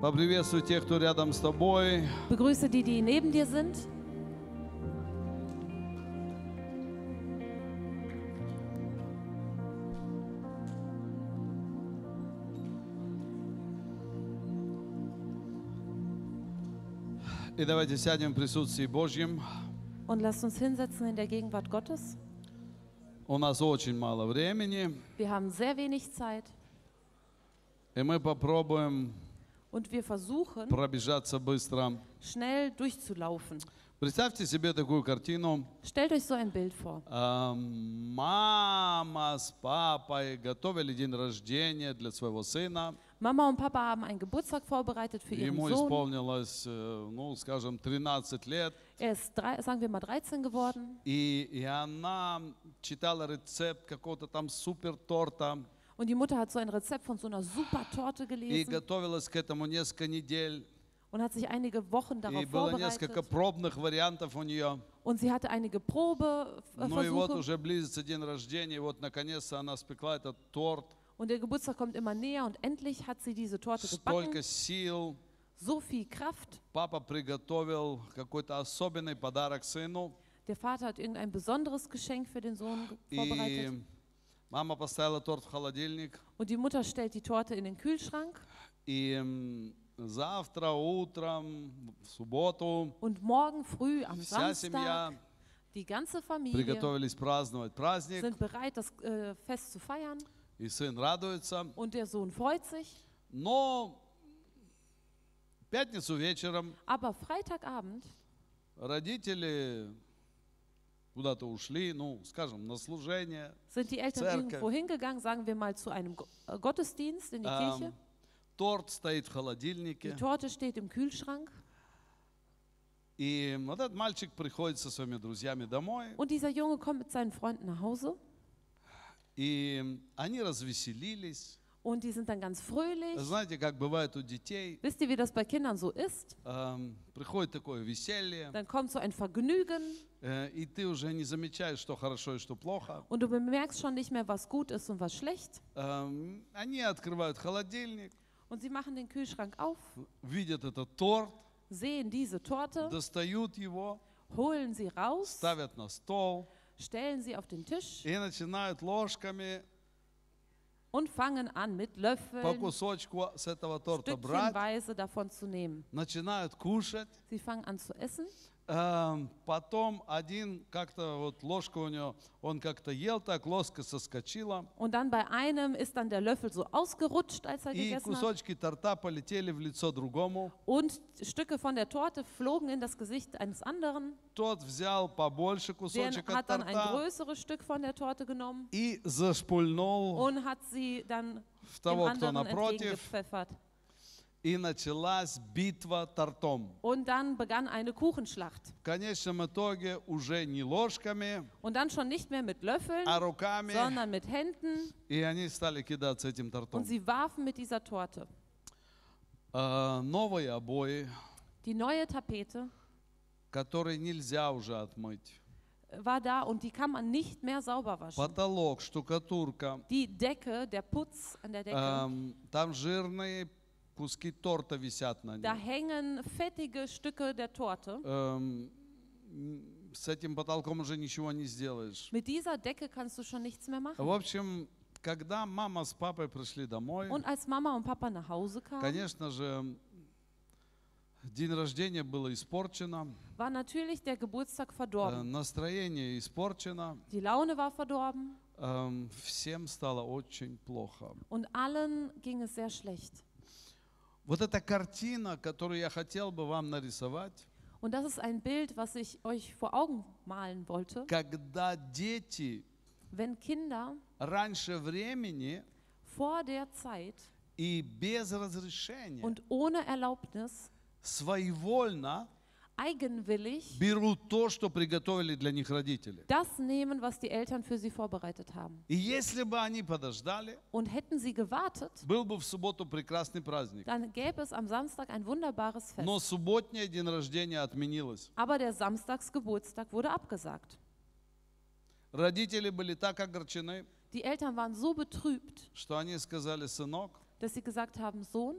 Поприветствуй тех, кто рядом с тобой. Begrüße die, die neben dir sind. И давайте сядем в присутствии Божьем. Und lasst uns hinsetzen in der Gegenwart Gottes. У нас очень мало времени, Wir haben sehr wenig Zeit и мы попробуем und wir versuchen, пробежаться быстро. schnell durchzulaufen. Представьте себе такую картину. Stellt euch so ein Bild vor. А, Мама с папой готовили день рождения для своего сына. Mama und Papa haben einen Geburtstag vorbereitet für ihren Ему Sohn. исполнилось, э, ну, скажем, 13 лет. Er ist, drei, sagen wir mal, 13 geworden. И, и она читала рецепт какого-то там супер торта Und die Mutter hat so ein Rezept von so einer super Torte и gelesen готовилась к этому несколько недель. und hat sich einige Wochen И darauf было несколько vorbereitet. пробных вариантов у нее. Und sie hatte einige Ну и вот Probeversuche. уже близится день рождения, и вот наконец-то она спекла этот торт. Und der Geburtstag kommt immer näher und endlich hat sie diese Torte gebacken. Столько сил. So viel Kraft. Папа приготовил какой-то особенный подарок сыну. Der Vater hat irgendein besonderes Geschenk für den Sohn ge- И vorbereitet. мама поставила торт в холодильник. Und die Mutter stellt die Torte in den Kühlschrank. И м, завтра утром, в субботу, Und morgen früh am вся Samstag, семья die ganze Familie приготовились праздновать праздник. sind bereit, das äh, Fest zu feiern. И сын радуется. Und der Sohn freut sich. Но в пятницу вечером Aber Freitagabend родители куда-то ушли, ну, скажем, на служение. sind die Eltern Zerke. irgendwo hingegangen, sagen wir mal zu einem Go- äh, Gottesdienst in die Ам, Kirche. торт стоит в Die холодильнике. Torte steht im Kühlschrank. И вот этот мальчик приходит со своими друзьями домой. Und dieser Junge kommt mit seinen Freunden nach Hause. И они развеселились. Und die sind dann ganz fröhlich. Знаете, как бывает у детей. Wisst ihr, wie das bei Kindern so ist? ам, Приходит такое веселье. Dann kommt so ein Vergnügen э, И ты уже не замечаешь, что хорошо и что плохо. und du bemerkst schon nicht mehr, was gut ist und was schlecht. Ам, Они открывают холодильник, Und sie machen den Kühlschrank auf, видят этот торт, sehen diese Torte, достают его, holen sie raus, ставят на стол stellen sie auf den Tisch и начинают ложками und fangen an mit по Löffeln кусочку с этого торта брать, stückchenweise davon zu nehmen. начинают кушать. Sie fangen an zu essen. Эм, Потом один как-то вот ложка у него, он как-то ел так, ложка соскочила, Und dann bei einem ist dann der Löffel so ausgerutscht, als er и gegessen hat. кусочки торта полетели в лицо другому. Und Stücke von der Torte flogen in das Gesicht eines anderen. Тот взял побольше Der кусочек от hat dann ein größeres Stück von der Torte genommen и зашпульнул und hat sie dann в того, кто напротив, entgegengepfeffert. и началась битва тортом. Und dann begann eine Kuchenschlacht. В конечном итоге уже не ложками, Und dann schon nicht mehr mit Löffeln, а руками, sondern mit Händen. и они стали кидаться этим Und тортом. sie warfen mit dieser Torte. А, Новые обои, Die neue Tapete которые нельзя уже отмыть. war da und die kann man nicht mehr sauber waschen. Потолок, штукатурка, Die Decke, der Putz an der Decke, эм, там жирные куски торта висят на da ней. hängen fettige Stücke der Torte. Эм, м, С этим потолком уже ничего не сделаешь. Mit dieser Decke kannst du schon nichts mehr machen. В общем, когда мама с папой пришли домой, Und als Mama und Papa nach Hause kamen, конечно же, день рождения было испорчено, war natürlich der Geburtstag э, verdorben. настроение испорчено, Die Laune war verdorben эм, всем стало очень плохо. und allen ging es sehr schlecht. Вот эта картина, которую я хотел бы вам нарисовать, Und das ist ein Bild, was ich euch vor Augen malen wollte. когда дети Wenn Kinder раньше времени vor der Zeit и без разрешения und ohne Erlaubnis своевольно eigenwillig берут то, что приготовили для них родители. das nehmen, was die Eltern für sie vorbereitet haben. И если бы они подождали, Und hätten sie gewartet, был бы в субботу прекрасный праздник. dann gäbe es am Samstag ein wunderbares Fest. Но субботний день рождения отменилось. Aber der Samstagsgeburtstag wurde abgesagt. Родители были так огорчены, Die Eltern waren so betrübt, что они сказали, сынок, dass sie gesagt haben, Sohn,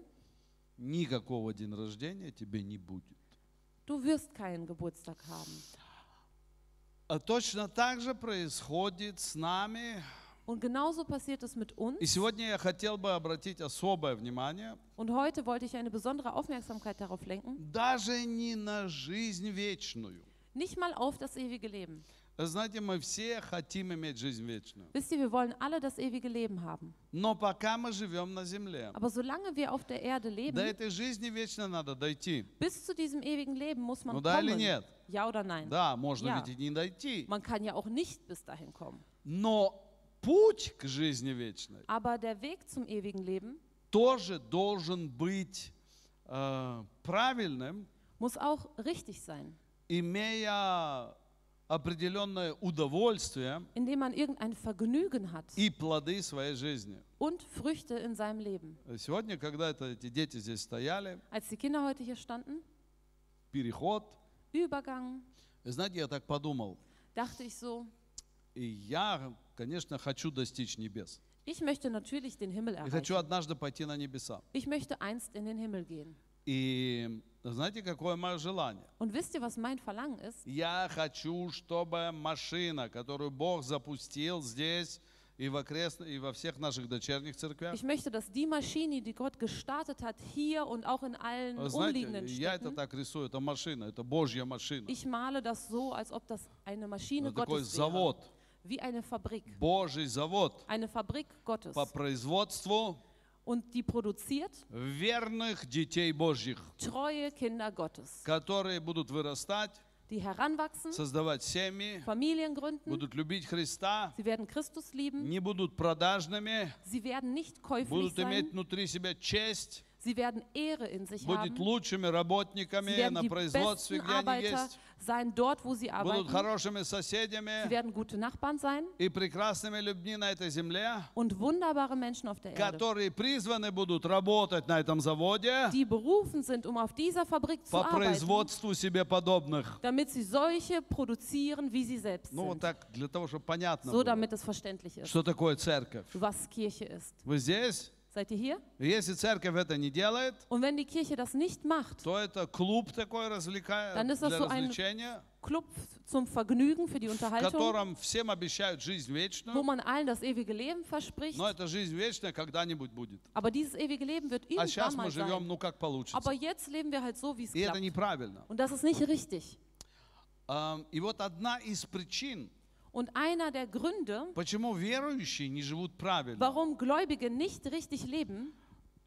никакого день рождения тебе не будет. Du wirst keinen Geburtstag haben. А точно так же происходит с нами. Und genauso passiert es mit uns. И сегодня я хотел бы обратить особое внимание Und heute wollte ich eine besondere Aufmerksamkeit darauf lenken, даже не на жизнь вечную. nicht mal auf das ewige Leben. Знаете, мы все хотим иметь жизнь вечную. Wisst ihr, wir wollen alle das ewige Leben haben. Но пока мы живем на земле, Aber solange wir auf der Erde до leben, этой жизни вечной надо дойти. bis zu diesem ewigen Leben muss man Ну да или kommen. нет? Ja oder nein? Да, можно Ja. ведь и не дойти. Man kann ja auch nicht bis dahin kommen. Но путь к жизни вечной Aber der Weg zum ewigen Leben тоже должен быть э, правильным, muss auch richtig sein, имея определенное удовольствие indem man irgendein Vergnügen hat и плоды своей жизни. und Früchte in seinem Leben. Сегодня, когда это, эти дети здесь стояли, Als die Kinder heute hier standen, переход, Übergang, знаете, я так подумал, dachte ich so, и я, конечно, хочу достичь небес. ich möchte natürlich den Himmel И хочу erreichen. однажды пойти на небеса. Ich möchte einst in den Himmel gehen. И знаете, какое мое желание? Und wisst ihr, was mein Verlangen ist? Я хочу, чтобы машина, которую Бог запустил здесь и, в окрест... и во всех наших дочерних церквях, Ich möchte, dass die Maschine, die Gott gestartet hat, hier und auch in allen знаете, umliegenden я это Städten, так рисую, это машина, это Божья машина. ich male das so, als ob das eine Maschine Это такой Gottes wäre. завод, Wie eine Fabrik. Божий завод Eine Fabrik Gottes. по производству Und die produziert верных детей Божьих, treue Kinder Gottes, которые будут вырастать, die heranwachsen, создавать семьи, Familien gründen, будут любить Христа, sie werden Christus lieben, не будут продажными, sie werden nicht käuflich будут иметь sein, внутри себя честь, sie werden Ehre in sich будут haben, лучшими sie работниками werden на die производстве, besten где они Arbeiter есть, sein dort, wo sie arbeiten, sie werden gute Nachbarn sein und wunderbare Menschen auf der Erde, die berufen sind, um auf dieser Fabrik zu arbeiten, damit sie solche produzieren, wie sie selbst Ну sind. So, damit es verständlich ist, was Kirche ist. Вы здесь? Seid ihr hier? Если церковь это не делает, Und wenn die Kirche das nicht macht, то это клуб такой развлека... Dann ist das для so ein- развлечения, Club zum Vergnügen für die в Unterhaltung, котором всем обещают жизнь wo вечную. man allen das ewige Leben verspricht. Но эта жизнь вечная когда-нибудь будет. Aber dieses ewige Leben wird А сейчас irgendwann мы mal живем, sein. ну как получится. Aber jetzt leben wir halt so, wie es И это klappt. неправильно. Und das ist nicht richtig. Ам, И вот одна из причин, Und einer der Gründe, почему верующие не живут правильно, warum Gläubige nicht richtig leben,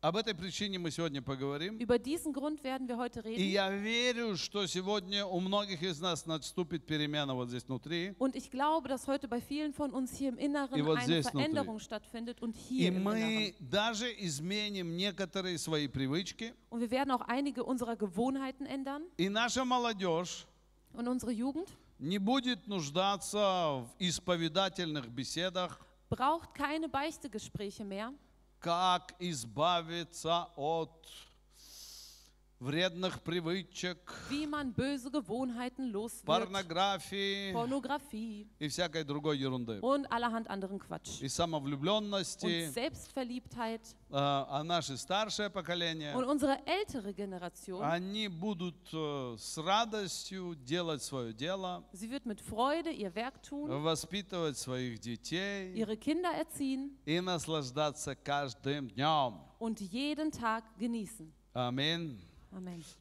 об этой причине мы сегодня поговорим. über diesen Grund werden wir heute И reden. я верю, что сегодня у многих из нас наступит перемена вот здесь внутри. Und ich glaube, dass heute bei vielen von uns hier im Inneren И вот eine здесь внутри. Veränderung stattfindet und И hier im мы Inneren. даже изменим некоторые свои привычки. Und wir werden auch einige unserer Gewohnheiten ändern. И наша молодежь Und unsere Jugend не будет нуждаться в исповедательных беседах, braucht keine Beichtegespräche mehr, как избавиться от вредных привычек, wie man böse Gewohnheiten los wird, порнографии Pornografie и всякой другой ерунды. und allerhand anderen Quatsch. И Und самовлюбленности. Selbstverliebtheit. А а наше старшее поколение, Und unsere ältere Generation, они будут э, с радостью делать свое дело, sie wird mit Freude ihr Werk tun, воспитывать своих детей ihre Kinder erziehen и наслаждаться каждым днем. und jeden Tag genießen. Аминь.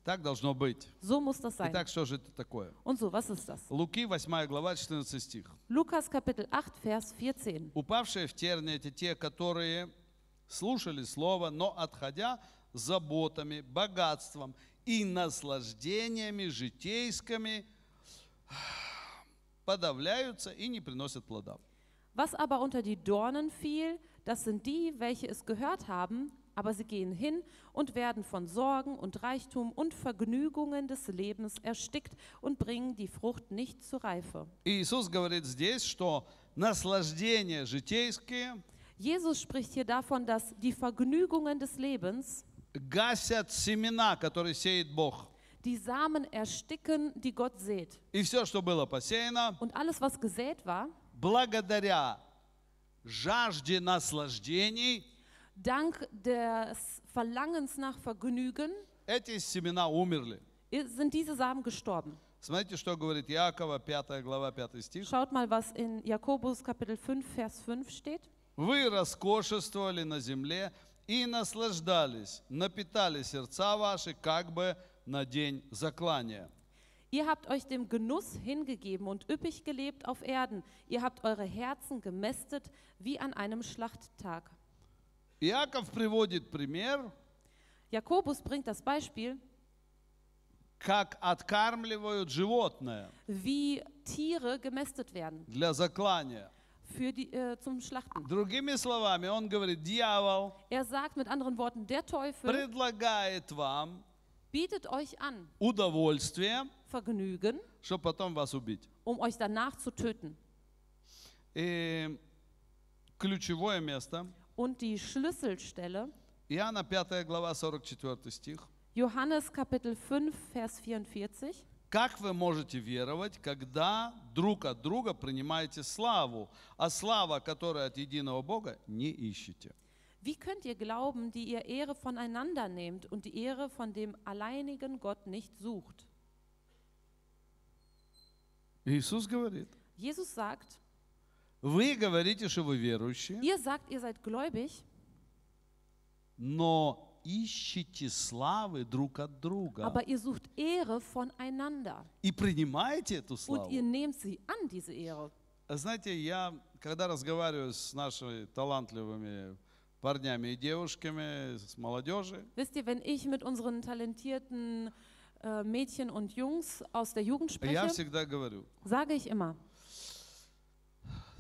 Так должно быть. So muss das sein. Итак, что же это такое? Und so, was ist das? Луки, 8 глава, 14 стих. Lukas Kapitel 8, Vers 14. Упавшие в терни это те, которые слушали слово, но отходя заботами, богатством и наслаждениями житейскими, подавляются и не приносят плода. Was aber unter die Dornen fiel, das sind die, welche es gehört haben, aber sie gehen hin und werden von Sorgen und Reichtum und Vergnügungen des Lebens erstickt und bringen die Frucht nicht zur Reife. И Иисус говорит здесь, что наслаждения житейские Jesus spricht hier davon, dass die Vergnügungen des Lebens гасят семена, которые сеет Бог. die Samen ersticken, die Gott sät. И все, что было посеяно, Und alles, was gesät war, благодаря жажде наслаждений, dank des Verlangens nach Vergnügen эти семена умерли. i- sind diese Samen gestorben. Смотрите, что говорит Иакова, 5 глава, 5 стих. Schaut mal, was in Jakobus Kapitel 5, Vers 5 steht. Вы роскошествовали на земле и наслаждались, напитали сердца ваши, как бы на день заклания. Ihr habt euch dem Genuss hingegeben und üppig gelebt auf Erden. Ihr habt eure Herzen gemästet wie an einem Schlachttag. Иаков приводит пример, Jakobus bringt das Beispiel, как откармливают животное wie Tiere gemästet werden для заклания. für die, äh, zum Schlachten. Другими словами, он говорит, дьявол Er sagt mit anderen Worten, der Teufel предлагает вам bietet euch an удовольствие, Vergnügen, чтобы потом вас убить. um euch danach zu töten. И ключевое место, Und die Schlüsselstelle, Иоанна 5 глава 44 стих. Johannes Kapitel 5, Vers 44. Как вы можете веровать, когда друг от друга принимаете славу, а слава, которая от единого Бога, не ищете? Wie könnt ihr glauben, die ihr Ehre voneinander nehmt und die Ehre von dem alleinigen Gott nicht sucht? Иисус говорит, Jesus sagt, Вы говорите, что вы верующие, ihr sagt, ihr seid gläubig, но ищете славы друг от друга aber ihr sucht Ehre voneinander и принимаете эту und ihr славу. nehmt sie an, diese Ehre. Знаете, я, когда разговариваю с нашими талантливыми парнями и девушками, с молодежью, Wisst ihr, wenn ich mit unseren talentierten äh, Mädchen und Jungs aus der Jugend я spreche, всегда говорю, sage ich immer,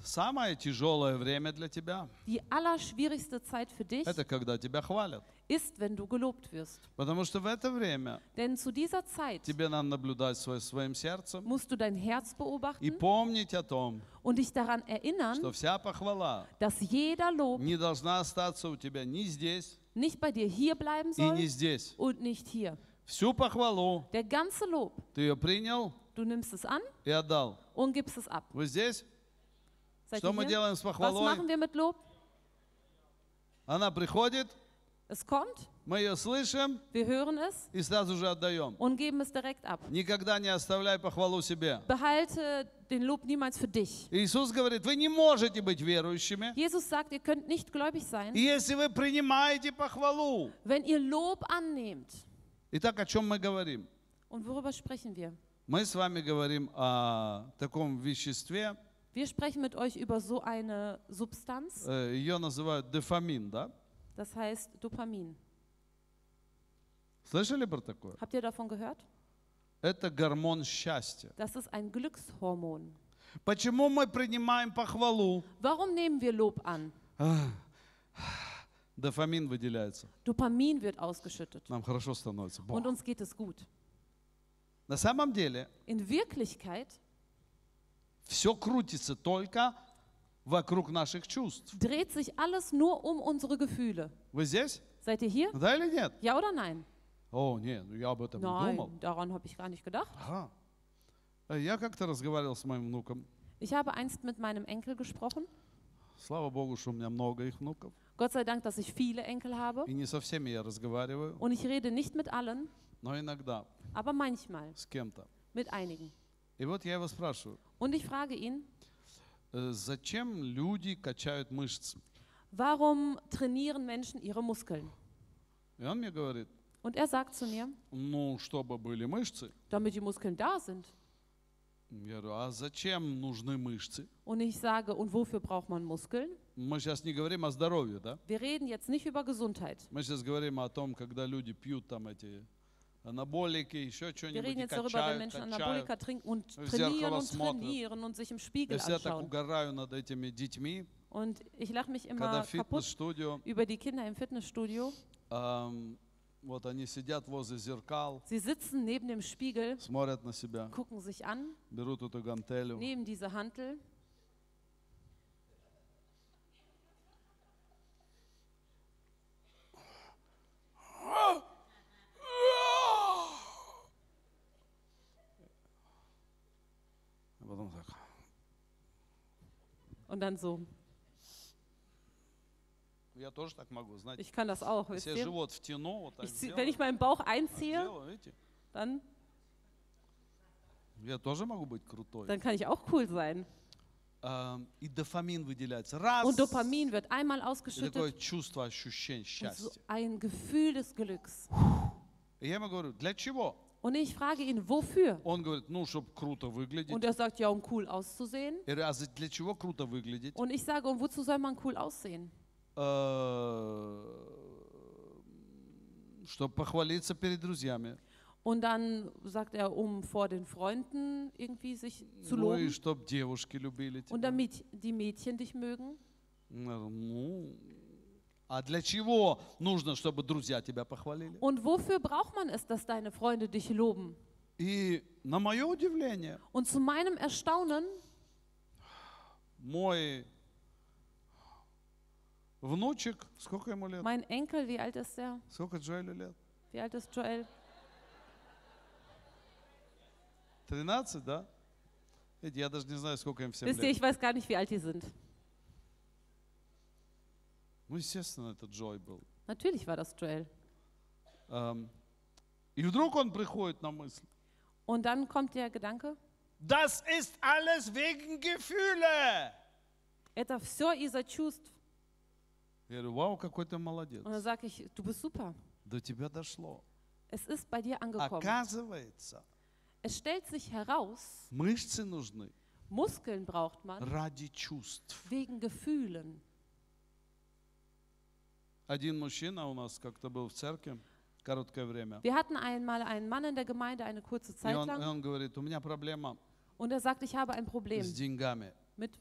самое тяжелое время для тебя die allerschwierigste Zeit für dich – это когда тебя хвалят. ist, wenn du gelobt wirst. Потому что в это время Denn zu dieser Zeit тебе надо наблюдать свой- своим сердцем musst du dein Herz и beobachten помнить о том, und dich daran erinnern, что вся похвала dass jeder Lob не должна остаться у тебя ни здесь nicht bei dir hier bleiben и не soll здесь. und nicht hier. Всю похвалу Der ganze Lob, ты ее принял du nimmst es an и отдал. und gibst es ab. Вы здесь? Seid Что мы hier? делаем с Was похвалой? machen wir mit Lob? Она приходит, Es kommt, мы ее слышим wir hören es и сразу же отдаем. und geben es direkt ab. Никогда не оставляй похвалу себе. Behalte den Lob niemals für dich. Иисус говорит, вы не можете быть верующими, Jesus sagt, ihr könnt nicht gläubig sein, если вы принимаете похвалу. wenn ihr Lob annehmt. Итак, о чем мы говорим? Und worüber sprechen wir? Мы с вами говорим о таком веществе, Wir sprechen mit euch über so eine Substanz, э, ее называют дофамин, да? das heißt Dopamin. Слышали про такое? Habt ihr davon gehört? Это гормон счастья. Das ist ein Glückshormon. Почему мы принимаем похвалу? Warum nehmen wir Lob an? Дофамин выделяется. Dopamin wird ausgeschüttet Нам хорошо становится. Бог. und uns geht es gut. На самом деле In Wirklichkeit все крутится только вокруг наших чувств. dreht sich alles nur um unsere Gefühle. Вы здесь? Seid ihr hier? Да или нет? Ja oder nein? О, нет, ну я об этом не думал. Nein, daran habe ich gar nicht gedacht. Ага. Э, Я как-то разговаривал с моим внуком. Ich habe einst mit meinem Enkel gesprochen. Слава Богу, что у меня много их внуков. Gott sei Dank, dass ich viele Enkel habe. И не со всеми я разговариваю, Und ich rede nicht mit allen, но иногда aber manchmal с кем-то. mit einigen. И вот я его спрашиваю, Und ich frage ihn, э, зачем люди качают мышцы? warum trainieren Menschen ihre Muskeln? И он мне говорит, Und er sagt zu mir, ну, чтобы были мышцы. damit die Muskeln da sind. Я говорю, а зачем нужны мышцы? Und ich sage, und wofür braucht man Muskeln? Мы сейчас не говорим о здоровье, да? Wir reden jetzt nicht über Gesundheit. Мы сейчас говорим о том, когда люди пьют там эти анаболики, еще Wir что-нибудь, reden и jetzt darüber, wenn качают, Menschen качают. Anabolika trinken und В trainieren зеркало und смотрят. trainieren und sich im Я Spiegel всегда так anschauen. угораю над этими детьми, Und ich lache mich когда immer в kaputt фитнес-студио, über die Kinder im Fitnessstudio. ам, вот они сидят возле зеркал, Sie sitzen neben dem Spiegel, смотрят на себя, gucken sich an, берут эту гантелю, nehmen diese Hantel und dann so. Я тоже так могу, знаете. Ich kann das auch, wisst Если я ihr? живот втяну, вот так Ich, zieh- сделаю, wenn ich meinen Bauch так einziehe, сделаю, видите? dann, Я тоже могу быть крутой. dann kann ich auch cool sein. А, И дофамин выделяется. Раз. Und Dopamin wird einmal И такое ausgeschüttet. чувство, ощущение Und so счастья. ein Gefühl des Glücks. И я ему говорю, для чего? Und ich frage ihn, wofür? Он говорит, ну, чтобы круто выглядеть. Und er sagt, ja, um cool auszusehen. Я говорю, а за- для чего круто выглядеть? Und ich sage, und wozu soll man cool aussehen? Чтобы похвалиться перед друзьями. Und dann sagt er, um vor den Freunden irgendwie sich zu Ну и loben. чтобы девушки любили Und тебя. damit die Mädchen dich mögen. Ну, а для чего нужно, чтобы друзья тебя похвалили? Und wofür braucht man es, dass deine Freunde dich loben? И на мое удивление, Und zu meinem Erstaunen, мой внучек, сколько ему лет? mein Enkel, wie alt ist er? Сколько Джоэлю лет? Wie alt ist Joel? 13, да? Видите, я даже не знаю, сколько им всем Wisst ihr, лет. ich weiß gar nicht, wie alt die sind. Ну, естественно, это Джой был. Natürlich war das Joel. Эм, И вдруг он приходит на мысль. Und dann kommt der Gedanke, Das ist alles wegen Gefühle. это все из-за чувств. Я говорю, вау, какой ты молодец. Und dann sage ich, du bist super. До тебя дошло. Es ist bei dir angekommen. Оказывается, Es stellt sich heraus, мышцы нужны Muskeln braucht man ради чувств. wegen Gefühlen. Один мужчина у нас как-то был в церкви короткое время. Wir hatten einmal einen Mann in der Gemeinde eine kurze И Zeit он, и lang он говорит, у меня проблема und er sagt, ich habe ein Problem с деньгами, mit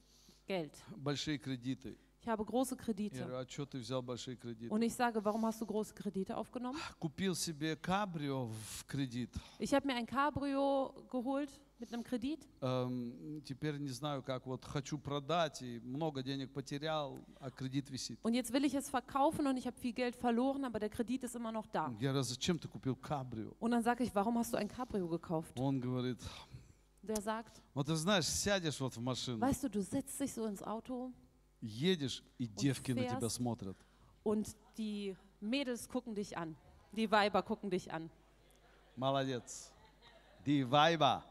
Geld. большие кредиты. Ich habe große Я Kredite. говорю, а что ты взял большие кредиты? Und ich sage, warum hast du große Kredite aufgenommen? Купил себе кабрио в кредит. Ich habe mir ein Cabrio geholt mit einem Kredit. Эм, теперь не знаю, как вот хочу продать и много денег потерял, а кредит висит. Und jetzt will ich es verkaufen und ich habe viel Geld verloren, aber der Kredit ist immer noch da. Я говорю, «А зачем ты купил кабрио? Und dann sage ich, warum hast du ein Cabrio gekauft? Он говорит, Der sagt, вот ты знаешь, сядешь вот в машину, weißt du, du setzt dich so ins Auto едешь, и девки на тебя fährst. смотрят. und die Mädels gucken dich an. Die Weiber gucken dich an. Молодец. Die Weiber.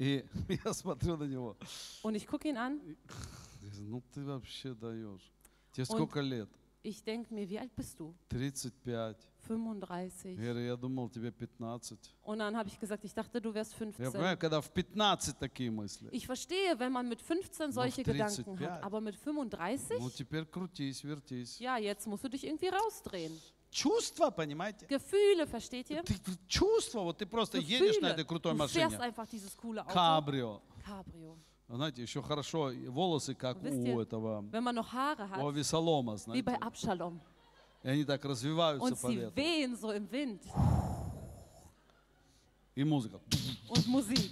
И я смотрю на него. Und ich gucke ihn an. Говорю, Ну ты вообще даешь. Тебе сколько лет? Ich denke mir, wie alt bist du? 35. 35. Я говорю, я думал, тебе 15. Und dann habe ich gesagt, ich dachte, du wärst Я 15. понимаю, когда в 15 такие мысли. Ich verstehe, wenn man mit 15 solche Gedanken 35. hat, aber mit 35? Ну теперь крутись, вертись. Ja, jetzt musst du dich irgendwie rausdrehen. Чувство, понимаете? Gefühle, versteht ihr? Ты, чувство, вот ты просто едешь на Gefühle. этой крутой машине. einfach dieses coole Auto. Кабрио. Cabrio. Знаете, еще хорошо, волосы как Wisst у ihr, этого, Wenn man noch Haare у hat, Авесолома, wie bei знаете. Absalom. И они так развиваются Und по sie ветру. wehen so im Wind. И музыка. Und Musik.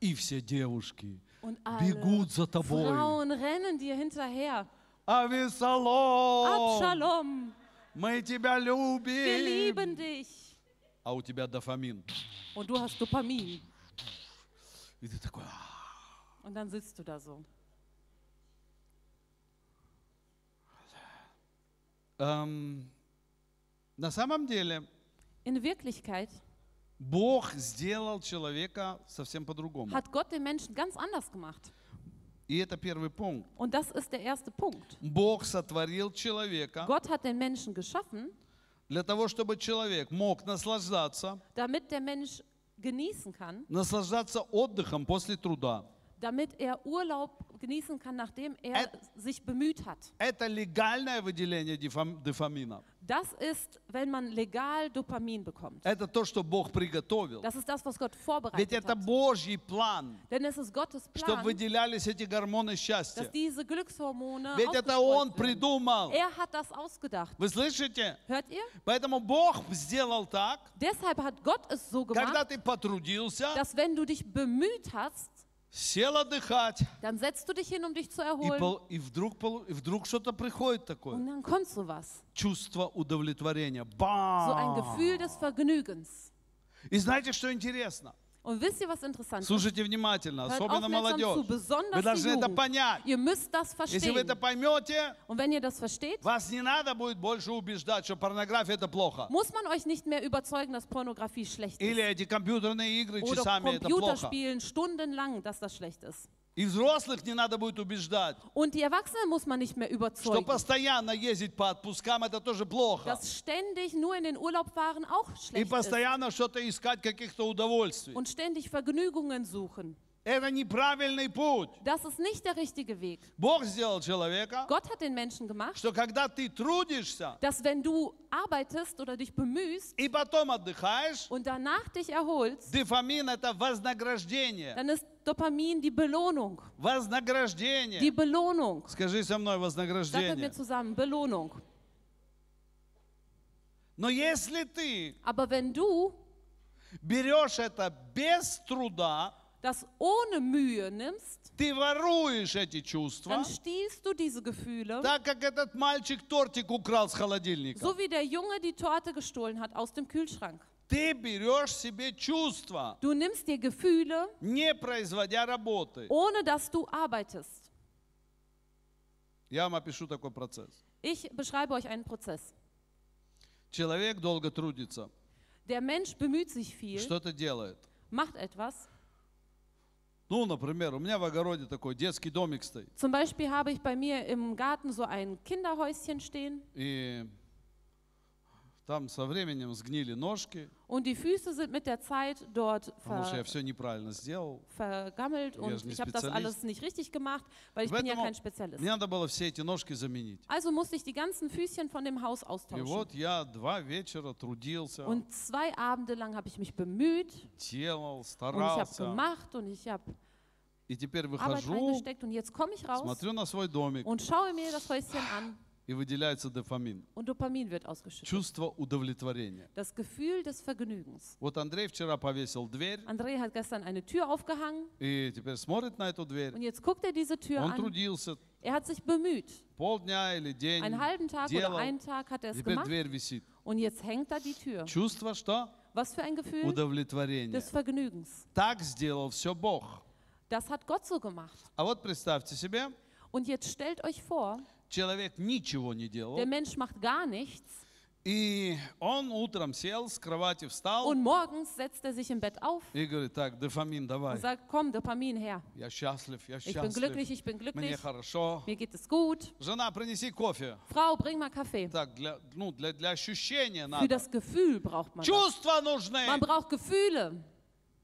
И все девушки Und alle бегут за тобой. Frauen rennen dir hinterher. Авесолом, Absalom, мы тебя wir lieben любим. dich. А у тебя дофамин. Und du hast Dopamin. И ты такой, «А, Und dann sitzt du da so. Эм, на самом деле, In Wirklichkeit Бог сделал человека совсем по-другому. hat Gott den Menschen ganz anders gemacht. И это первый пункт. Und das ist der erste Punkt. Бог сотворил человека Gott hat den Menschen geschaffen, для того, чтобы человек мог наслаждаться, damit der Mensch genießen kann, наслаждаться отдыхом после труда. damit er Urlaub genießen kann, nachdem er Ä- sich bemüht hat. Это легальное выделение дофамина. Das ist, wenn man legal Dopamin bekommt. Это то, что Бог приготовил. Das ist das, was Gott Ведь vorbereitet это hat. Божий план, Denn es ist Gottes чтобы Plan, выделялись эти гормоны счастья. dass diese Glückshormone Ведь это Он werden. придумал. Er hat das ausgedacht. Вы слышите? Hört ihr? Поэтому Бог сделал так, Deshalb hat Gott es so когда gemacht, ты потрудился, dass wenn du dich bemüht hast, сел отдыхать, dann setzt du dich hin, um dich zu и, erholen. пол- и вдруг, полу- и вдруг что-то приходит такое. Und dann kommt sowas. Чувство удовлетворения. So ein Бам! Gefühl des Vergnügens. И знаете, что интересно? Und wisst ihr, was interessant ist? Слушайте внимательно, Hört особенно aufmerksam zu, молодежь. Вы besonders die должны это Jugend. понять. Ihr müsst das Если вы verstehen. это поймете, Und wenn ihr das versteht, вас не надо будет больше убеждать, что порнография это плохо. muss man euch nicht mehr überzeugen, dass Pornografie schlecht Или ist. эти компьютерные игры Oder часами это плохо. Computerspielen stundenlang, dass das schlecht ist. И взрослых не надо будет убеждать, Und die Erwachsenen muss man nicht mehr что überzeugen. постоянно ездить по отпускам это тоже плохо. Dass ständig nur in den Urlaub fahren auch И schlecht ist. постоянно что-то искать, каких-то удовольствий. Und ständig Vergnügungen suchen. Это неправильный путь. Das ist nicht der richtige Weg. Бог сделал человека, Gott hat den Menschen gemacht, что когда ты трудишься dass wenn du arbeitest oder dich bemühst и потом отдыхаешь, und danach dich erholst, дофамин это вознаграждение. dann ist Dopamin die Belohnung. Die Вознаграждение. Belohnung. Скажи со мной Sag mit вознаграждение. mir zusammen, Belohnung. Но если ты Aber wenn du берешь это без труда, das ohne Mühe nimmst, ты воруешь эти чувства, dann stiehlst du diese Gefühle, так как этот мальчик тортик украл с холодильника. so wie der Junge die Torte gestohlen hat aus dem Kühlschrank. Ты берешь себе чувства, Du nimmst dir Gefühle, не производя работы. ohne dass du arbeitest. Я вам опишу такой процесс. Ich beschreibe euch einen Prozess. Человек долго трудится, Der Mensch bemüht sich viel, что-то делает. macht etwas. Ну, например, у меня в огороде такой детский домик стоит. Zum Beispiel habe ich bei mir im Garten so ein Kinderhäuschen stehen И там со временем сгнили ножки, und die Füße sind mit der Zeit dort ver vergammelt und nicht ich habe das alles nicht richtig gemacht, weil ich bin ja kein Spezialist. Also musste ich die ganzen Füßchen von dem Haus И austauschen. вот я два вечера трудился, Und zwei Abende lang habe ich mich bemüht делал, und ich habe старался. gemacht und ich habe И теперь выхожу, und jetzt ich raus смотрю на свой домик, und schaue mir das Häuschen an и выделяется дофамин. und Dopamin wird ausgeschüttet. Чувство удовлетворения. Das Gefühl des Vergnügens. Вот Андрей вчера повесил дверь, André hat gestern eine Tür aufgehangen и теперь смотрит на эту дверь. und jetzt guckt er diese Tür Он an. трудился Er hat sich bemüht. полдня или день, Einen halben Tag делал, oder einen Tag hat er es теперь gemacht дверь висит. und jetzt hängt da die Tür. Чувство что? Was für ein Gefühl Удовлетворение. des Vergnügens. Так сделал все Бог. Das hat Gott so gemacht. А вот представьте себе, Und jetzt stellt euch vor, человек ничего не делал, der Mensch macht gar nichts и он утром сел, с кровати встал und morgens setzt er sich im Bett auf и говорит, так, дофамин давай. und sagt, komm, Dopamin her. Я счастлив, я Ich bin glücklich, счастлив, ich bin мне glücklich, хорошо. mir geht es gut. Жена, принеси кофе. Frau, bring mal Kaffee. Так, для, ну, для, для ощущения Für надо. das Gefühl braucht man das. Чувства нужны. Man braucht Gefühle.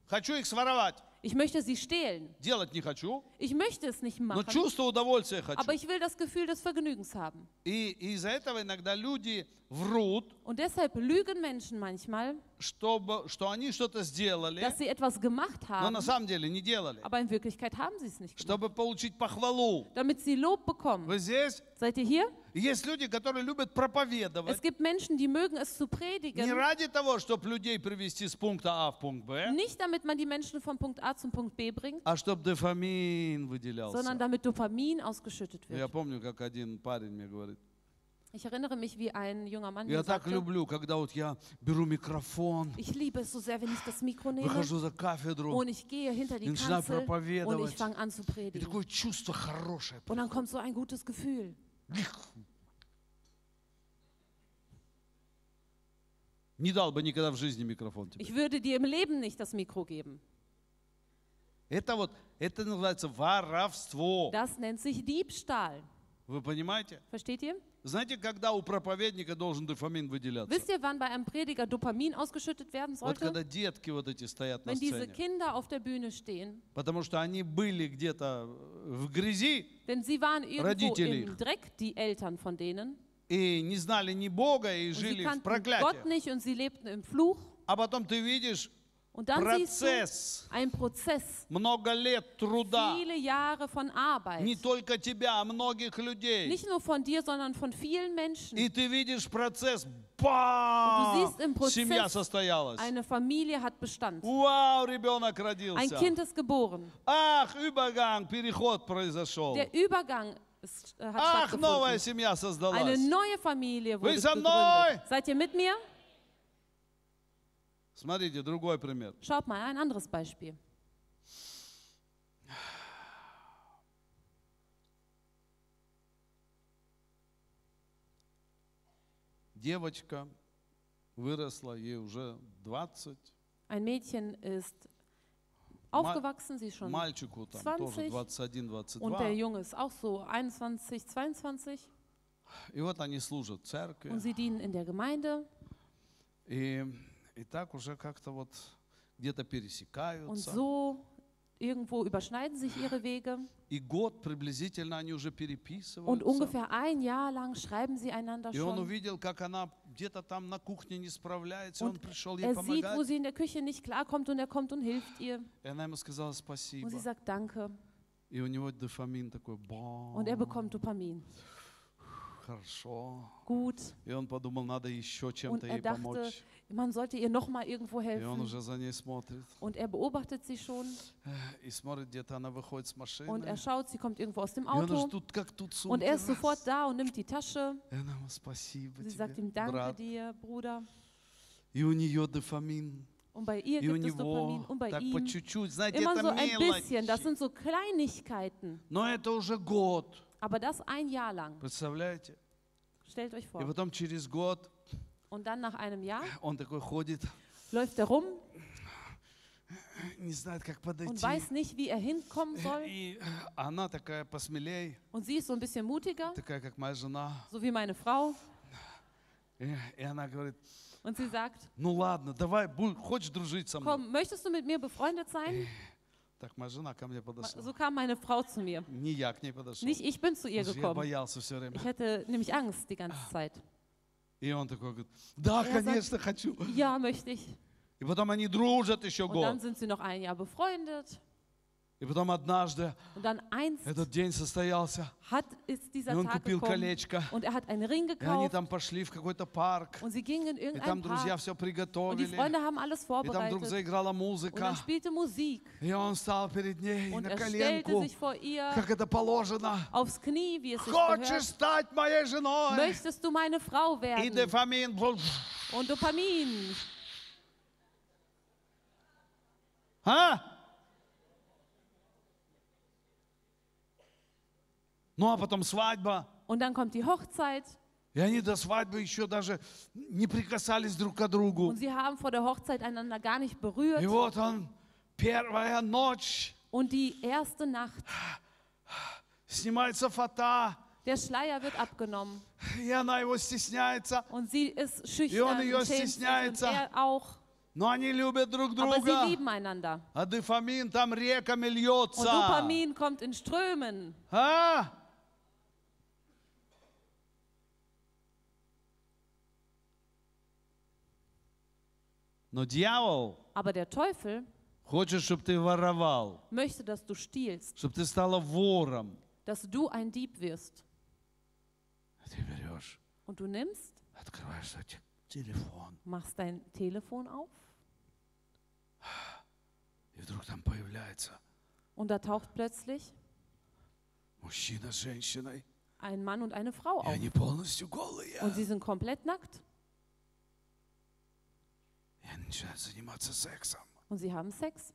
Хочу их своровать. Ich möchte sie stehlen. Делать не хочу, Ich möchte es nicht но machen, чувство удовольствия хочу. aber ich will das Gefühl des Vergnügens haben. И из-за этого иногда люди врут, Und deshalb lügen Menschen manchmal, Чтобы, что они что-то сделали, dass sie etwas gemacht но haben, на самом деле не делали. aber in Wirklichkeit haben sie es nicht gemacht. Чтобы получить похвалу. Damit sie Lob bekommen. Вы здесь? Seid ihr hier? Есть люди, которые любят проповедовать Es gibt Menschen, die mögen es zu не predigen, ради того, чтобы людей привести с пункта А в пункт Б, nicht damit man die Menschen von Punkt A zum Punkt B bringt, а чтобы дофамин sondern выделялся. damit Dopamin ausgeschüttet Я wird. помню, как один парень мне говорит, Ich erinnere mich, wie ein junger Mann я mir так sagte, люблю, когда вот я беру микрофон, ich liebe es so sehr, wenn ich das Mikro nehme выхожу за кафедру, und ich gehe hinter die Ich schlaf Kanzel und ich проповедовать. fange an zu и predigen. такое чувство хорошее. Und dann kommt so ein gutes Gefühl. Не дал бы никогда в жизни микрофон тебе. Ich würde dir im Leben nicht das Mikro geben. Это вот, это называется воровство. Das nennt sich Diebstahl. Вы понимаете? Versteht ihr? Знаете, когда у проповедника должен дофамин выделяться? Wisst ihr, wann bei einem Prediger Dopamin ausgeschüttet werden Вот sollte? когда детки вот эти стоят на Wenn diese сцене. Kinder auf der Bühne stehen. Потому что они были где-то в грязи Denn sie waren irgendwo im Dreck, die Eltern von denen. и не знали ни Бога и жили в kannten Gott проклятии. nicht und sie lebten im Fluch. А потом ты видишь Und dann siehst du процесс, einen Prozess, много лет труда. viele Jahre von Не Arbeit. только тебя, а многих людей. Nicht nur von dir, sondern von vielen Menschen. И ты видишь процесс. Und Бам! du siehst im Семья Prozess, состоялась. eine Familie hat Bestand. Вау, ребенок Ein родился. Kind ist geboren. Ах, übergang, переход произошел. Der Übergang ist, äh, hat Ах, новая stattgefunden. семья Eine создалась. neue Familie wurde Вы со мной? gegründet. Seid ihr mit mir? Смотрите, другой пример. Schaut mal ein anderes Beispiel. Девочка выросла, ей уже 20. Ein Mädchen ist aufgewachsen, sie ist schon Мальчику там тоже 20. 21-22. und der Junge ist auch so 21, 22 И вот они служат в церкви. und sie dienen in der Gemeinde И, и так уже как-то вот где-то und пересекаются. so irgendwo überschneiden sich ihre Wege И год приблизительно они уже und переписываются. ungefähr ein Jahr lang schreiben sie einander И он schon. увидел, как она где-то там на кухне не справляется, и он Und пришел ей Er sieht, wo помогать. sie in der Küche nicht klarkommt und er kommt und hilft ihr И она ему сказала und спасибо. sie sagt Danke И у него дофамин такой, ба, und er bekommt Dopamin. хорошо. Gut. И он подумал, надо еще Und чем-то er ей dachte, помочь. man sollte ihr noch mal irgendwo И он helfen. уже за ней смотрит. Und er beobachtet sie schon И смотрит, где-то она выходит с машины. und er schaut, sie kommt irgendwo aus dem И он уже Auto тут как тут сумки. und er ist раз. sofort da und nimmt die Tasche. И она ему спасибо Sie тебе, sagt ihm Danke брат. dir, Bruder. И у нее дофамин. Und bei ihr И у gibt es Dopamin него und bei так по ihm чуть-чуть. Знаете, immer это so ein bisschen. Das мелочи. sind so Kleinigkeiten. Но это уже год. Aber das ein Jahr lang. Представляете? Stellt euch И vor. потом через год Und dann nach einem Jahr он такой ходит, läuft er rum не знает, как und подойти. weiß nicht, wie er hinkommen soll. И она такая посмелее, Und sie ist so ein bisschen mutiger, такая, как моя жена. so wie meine Frau. И, и она говорит, Und sie sagt, ну ладно, давай, будь, хочешь дружить со мной? komm, möchtest du mit mir befreundet sein? Так моя жена ко мне Ma- подошла. So kam meine Frau zu mir. Не я к ней подошел. Nicht ich bin zu ihr Потому что я gekommen. боялся все время. Ich hatte nämlich Angst die ganze Zeit. И он такой говорит, да, Er sagt, конечно, хочу. Ja, möchte ich. И потом они дружат еще Und dann год. sind sie noch ein Jahr befreundet. И потом однажды этот день состоялся, hat, ist и он Tag купил gekommen колечко. und er hat einen Ring И они gekauft там пошли в какой-то парк. und sie gingen in И там друзья Park все und die приготовили. Freunde haben alles И там вдруг заиграла und музыка. dann spielte Musik И он встал перед ней und на er коленку, sich vor ihr как это положено. aufs Knie, wie es sich Хочешь gehört. стать моей женой? Möchtest du meine Frau И дофамин. был. Und Dopamin. А? Ну а потом свадьба. Und dann kommt die Hochzeit И они до свадьбы еще даже не прикасались друг к другу. und sie haben vor der Hochzeit einander gar nicht berührt. И вот он, первая ночь, Und die erste Nacht, снимается фата, der Schleier wird abgenommen и она его стесняется. und sie ist И он schüchtern ее und schämt sich und стесняется. er auch. Но они любят друг Aber sie друга. lieben einander. А дофамин там реками Und льется. Dopamin kommt in Strömen. А? Но дьявол Aber der Teufel хочет, чтобы ты воровал, möchte, dass du stiehlst, чтобы ты стала вором. dass du ein Dieb wirst. Ты берешь, Und du nimmst, открываешь свой те- телефон, machst dein Telefon auf и вдруг там появляется und da taucht plötzlich мужчина с женщиной, ein Mann und eine Frau и auf. они полностью голые. Und sie sind komplett nackt und sie haben Sex.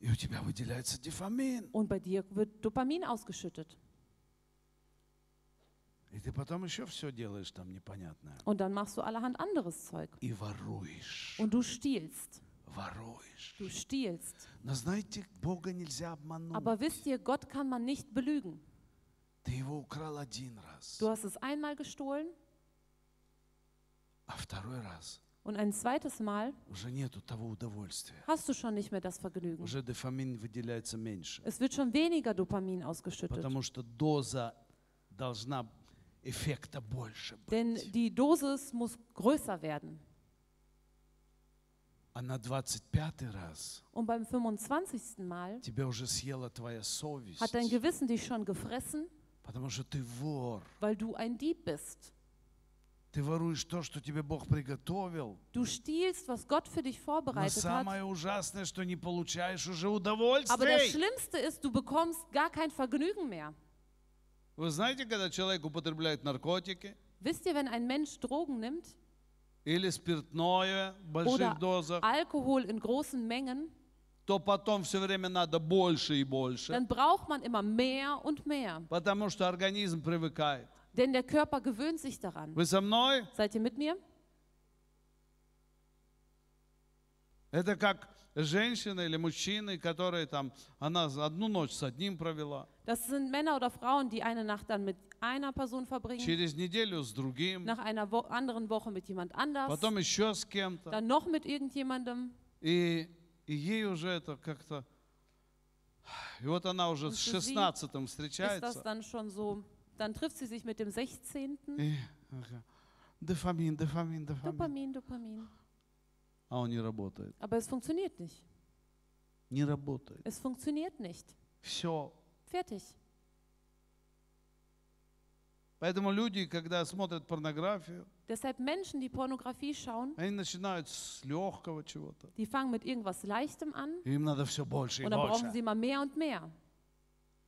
И у тебя выделяется дофамин. Und bei dir wird Dopamin ausgeschüttet. И ты потом еще все делаешь там непонятное. Und dann machst du allerhand anderes Zeug. И воруешь. Und du stiehlst. Воруешь. Du stiehlst. Но знаете, Бога нельзя обмануть. Aber wisst ihr, Gott kann man nicht belügen. Ты его украл один раз, Du hast es einmal gestohlen а второй раз und ein zweites Mal уже нету того удовольствия. hast du schon nicht mehr das Vergnügen. Уже дофамин выделяется меньше. Es wird schon weniger Dopamin ausgeschüttet. Потому что доза должна эффекта больше быть. Denn die Dosis muss größer werden. А на 25 раз Und beim 25. Mal тебя уже съела твоя совесть. hat dein Gewissen dich schon gefressen, Потому что ты вор. weil du ein Dieb bist. Ты воруешь то, что тебе Бог приготовил. Du stiehlst, was Gott für dich Но vorbereitet hat. самое ужасное, что не получаешь уже Aber das. Schlimmste ist, du bekommst gar kein Vergnügen mehr. Вы знаете, когда человек употребляет наркотики, Wisst ihr, wenn ein Mensch Drogen nimmt или спиртное в больших oder дозах, Alkohol in großen Mengen, то потом все время надо больше и больше, dann braucht man immer mehr und mehr. потому что организм привыкает. Denn der Körper gewöhnt sich daran. Вы со мной? Seid ihr mit mir? Это как женщина или мужчины, которые там, она одну ночь с одним провела, Das sind Männer oder Frauen, die eine Nacht dann mit einer Person verbringen, через неделю с другим, nach einer Wo anderen Woche mit jemand anders, потом еще с кем-то. dann noch mit irgendjemandem. И, и ей уже это как-то... И вот она уже Und с für sie 16 Ist das встречается. dann schon so? Dann trifft sie sich mit dem 16. И, ага, дофамин, дофамин, дофамин. Dopamin, Dopamin. А он не работает. Aber es funktioniert nicht. Не работает. Es funktioniert nicht. Все. Fertig. Поэтому люди, когда смотрят порнографию, Deshalb Menschen, die Pornografie schauen, они начинают с легкого чего-то. die fangen mit irgendwas Leichtem an И Им надо все больше и und dann brauchen больше. sie immer mehr und mehr.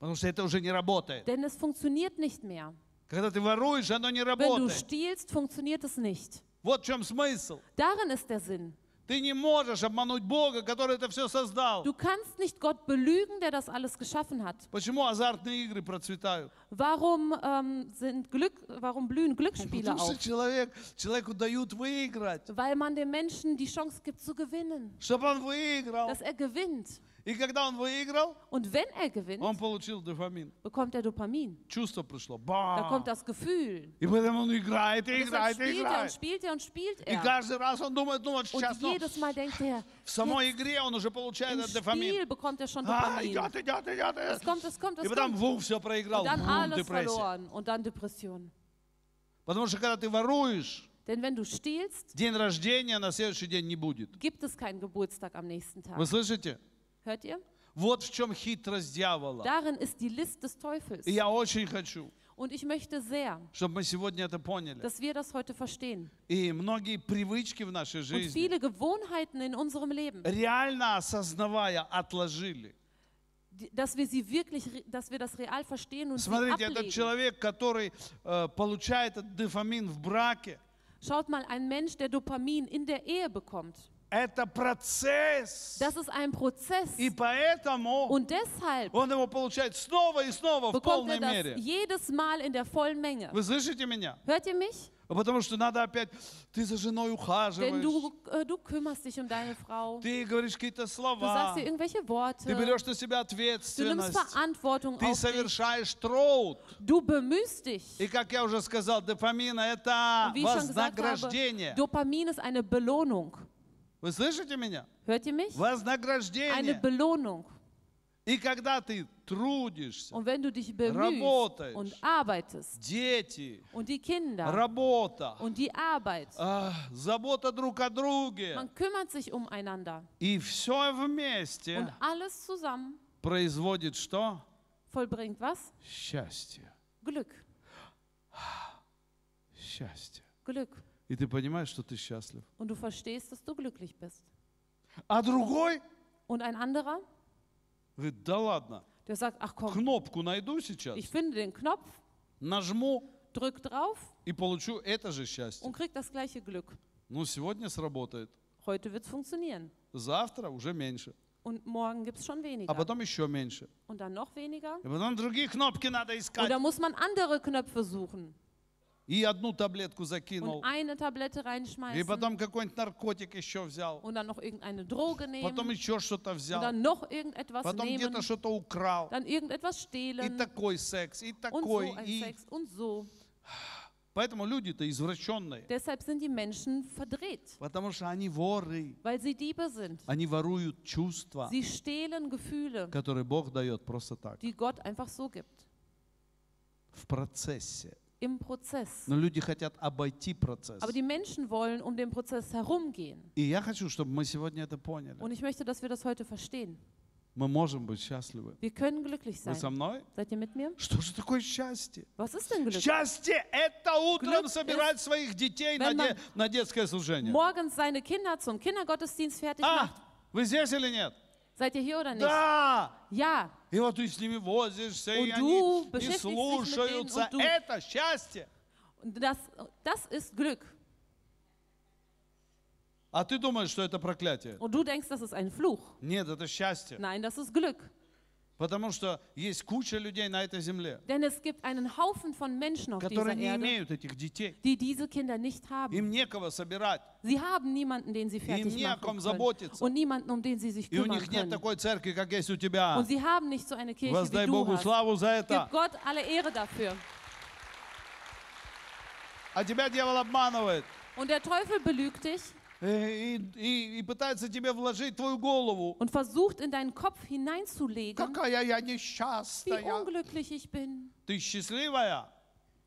Потому что это уже не работает. Denn es funktioniert nicht mehr. Когда ты воруешь, оно не Wenn du работает. stiehlst, funktioniert es nicht. Вот в чем смысл. Darin ist der Sinn. Ты не можешь обмануть Бога, который это все создал. Du kannst nicht Gott belügen, der das alles geschaffen hat. Почему азартные игры процветают? Warum, ähm, sind Glück, warum blühen Glücksspiele Потому что auf? человек, человеку дают выиграть, Weil man dem Menschen die Chance gibt zu gewinnen, чтобы он выиграл. dass er gewinnt. И когда он выиграл, Und wenn er gewinnt, он получил дофамин. bekommt er Dopamin. Чувство пришло. Da Бам! kommt das Gefühl. И поэтому он играет, и Und играет, и spielt er und играет. spielt er und spielt И er. каждый раз он думает, ну вот Und сейчас, ну, jedes Mal denkt er, в самой игре он уже получает этот дофамин. Spiel bekommt er schon А, Dopamin. идет, идет, идет. Es kommt, es kommt, И es потом, kommt. вум, все проиграл, Und dann alles депрессия. verloren und dann Depression. Потому что когда ты воруешь, Denn wenn du stiehlst, день рождения на следующий день не будет. gibt es keinen Geburtstag am nächsten Tag. Вы слышите? Hört ihr? Вот в чем хитрость дьявола. Darin ist die List des Teufels. И я очень хочу, Und ich möchte sehr, чтобы мы сегодня это поняли. dass wir das heute verstehen. И многие привычки в нашей Und жизни, viele Gewohnheiten in unserem Leben, реально осознавая, отложили. dass wir sie wirklich, dass wir das real verstehen und sie Смотрите, этот ablegen. человек, который э, получает этот дофамин в браке, Schaut mal, ein Mensch, der Dopamin in der Ehe bekommt, это процесс. das ist ein Prozess. И поэтому Und deshalb он его получает снова и снова в полной er das мере. jedes Mal in der vollen Menge. Вы слышите меня? Hört ihr mich? Потому что надо опять, ты за женой Denn ухаживаешь, du, äh, du kümmerst dich um deine Frau. ты говоришь какие-то Du sagst слова, ihr irgendwelche Worte. ты берешь на себя Du nimmst ответственность, Verantwortung ты auf dich. совершаешь труд. Du bemühst dich. И как я уже сказал, дофамин это gesagt habe, вознаграждение. Dopamin ist eine Belohnung. Вы слышите меня? Hört ihr mich? Eine Вознаграждение. Belohnung. И когда ты трудишься, Und wenn du dich bemühst Работаешь. und arbeitest дети, und die Kinder работа, und die Arbeit, а, забота друг о друге, man kümmert sich umeinander и все und вместе alles zusammen производит что? vollbringt was? Счастье. Glück. Счастье. Glück. И ты понимаешь, что ты счастлив. Und du verstehst, dass du glücklich bist. А другой Und ein anderer, говорит, да ладно, der sagt, ach komm, кнопку найду сейчас, ich finde den Knopf, нажму drück drauf и получу это же счастье. und krieg das gleiche Glück. Ну, сегодня сработает, Heute wird es funktionieren. завтра уже меньше, Und morgen gibt es schon а weniger. потом еще меньше. Und dann noch weniger. И потом другие кнопки надо искать. Oder muss man andere Knöpfe suchen И одну таблетку закинул. И потом какой-нибудь наркотик еще взял. Droge Потом nehmen еще что-то взял. Потом nehmen, где-то что-то украл. irgendetwas И stehlen такой секс, и so такой. ein И... Und so. Поэтому люди-то извращенные. Deshalb sind die Menschen verdreht, Потому что они воры. weil sie Diebe sind. Они воруют чувства, Sie stehlen Gefühle, которые Бог дает просто так, die Gott einfach so gibt, в процессе. Im Prozess. Но люди хотят обойти процесс. Aber die Menschen wollen um den Prozess herumgehen. И я хочу, чтобы мы сегодня это поняли. Und ich möchte, dass wir das heute verstehen. Мы можем быть счастливы. Wir können glücklich Вы со sein. мной? Seid ihr mit mir? Что же такое счастье? Was ist denn Glück? Счастье – это утром Glück собирать своих детей на, де- на детское служение. Morgens seine Kinder zum Kindergottesdienst fertig А, macht. вы здесь или нет? Seid ihr hier oder nicht? Да! Ja. И вот ты с ними возишься, и Und они du не denen, слушаются. du- Это счастье. Das, das ist Glück. А ты думаешь, что это проклятие? Und du denkst, das ist ein Fluch. Нет, это счастье. Nein, das ist Glück. Потому что есть куча людей на этой земле, Denn es gibt einen Haufen von Menschen auf dieser которые не Erde, имеют этих детей. die diese Kinder nicht haben. Им некого собирать. Sie haben niemanden, den sie fertig не о machen ком können. заботиться. Und niemanden, um den sie sich И у kümmern них нет können. такой церкви, как есть у тебя. Und sie haben nicht so eine Kirche Воздай wie du Богу hast. славу за это. Gib Gott alle Ehre dafür. А тебя дьявол обманывает. Und der Teufel belügt dich э, И, и- и пытается тебе вложить твою голову. und versucht in deinen Kopf hineinzulegen, Какая я wie несчастная. unglücklich ich bin. Ты счастливая,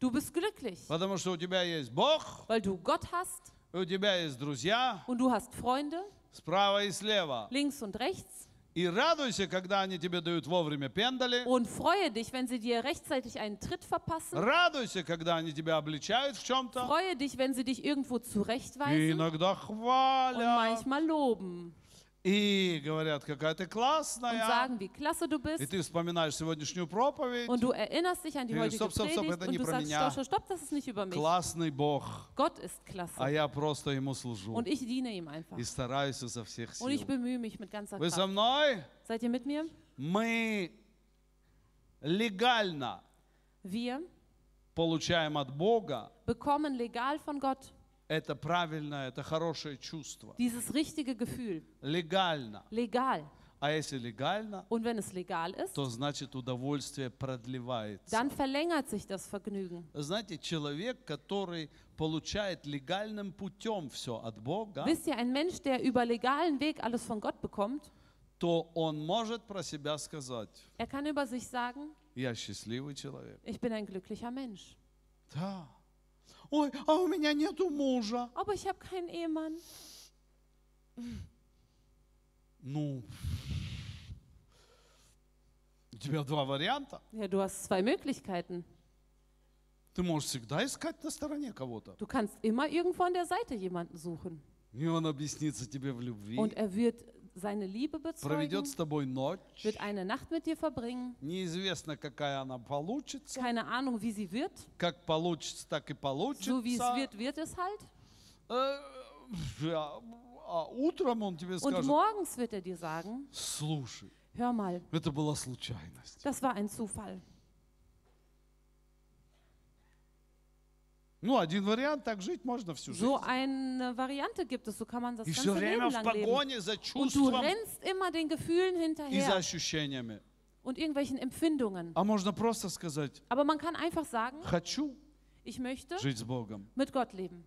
Du bist glücklich, потому что у тебя есть Бог, weil du Gott hast у тебя есть друзья und du hast Freunde справа и слева. links und rechts. И радуйся, когда они тебе дают вовремя пендали. Und freue dich, wenn sie dir rechtzeitig einen Tritt verpassen. Радуйся, когда они тебя обличают в чем-то. Freue dich, wenn sie dich irgendwo И zurechtweisen иногда und хвалят. manchmal loben И говорят, какая ты und классная. sagen, wie klasse du И bist. ты вспоминаешь сегодняшнюю проповедь. Und du erinnerst dich an die heutige stopp, stopp, stopp, Predigt это und не du про sagst, меня. stopp, stopp, das ist nicht über mich. Классный Бог. Gott ist А klasse. я просто ему служу. Und ich diene ihm einfach. И стараюсь изо всех Und ich сил. bemühe mich mit ganzer Вы со Kraft. мной? Seid ihr mit mir? Мы легально Wir получаем от Бога bekommen legal von Gott это правильное, это хорошее чувство. dieses richtige Gefühl. Легально. Legal. А если легально, Und wenn es legal ist, то значит удовольствие продлевается. dann verlängert sich das Vergnügen. Знаете, человек, который получает легальным путем все от Бога, Wisst ihr, ein Mensch, der über legalen Weg alles von Gott bekommt, то он может про себя сказать, er kann über sich sagen, я счастливый человек. ich bin ein glücklicher Mensch. Да. Ой, а у меня нету мужа. Aber ich habe keinen Ehemann. Ну, у тебя два варианта. Ja, du hast zwei Möglichkeiten. Ты можешь всегда искать на стороне кого-то. Du kannst immer irgendwo an der Seite jemanden suchen. И он объяснится тебе в любви, Und er wird seine Liebe проведет bezeugen, с тобой ночь. wird eine Nacht mit dir verbringen. Неизвестно, какая она получится. Keine Ahnung, wie sie wird. Как получится, так и So wie es получится. wird, wird es halt. Э, а- а утром он тебе Und скажет, morgens wird er dir sagen, слушай, hör mal, это была случайность. das war ein Zufall. Ну, один вариант, так жить можно всю жизнь. So eine Variante gibt es, so kann man das И все ganze время Leben в lang leben. погоне за Und du чувством rennst immer den Gefühlen и за hinterher ощущениями. und irgendwelchen Empfindungen. А можно просто сказать, Aber man kann einfach sagen, хочу ich möchte жить с Богом. mit Gott leben.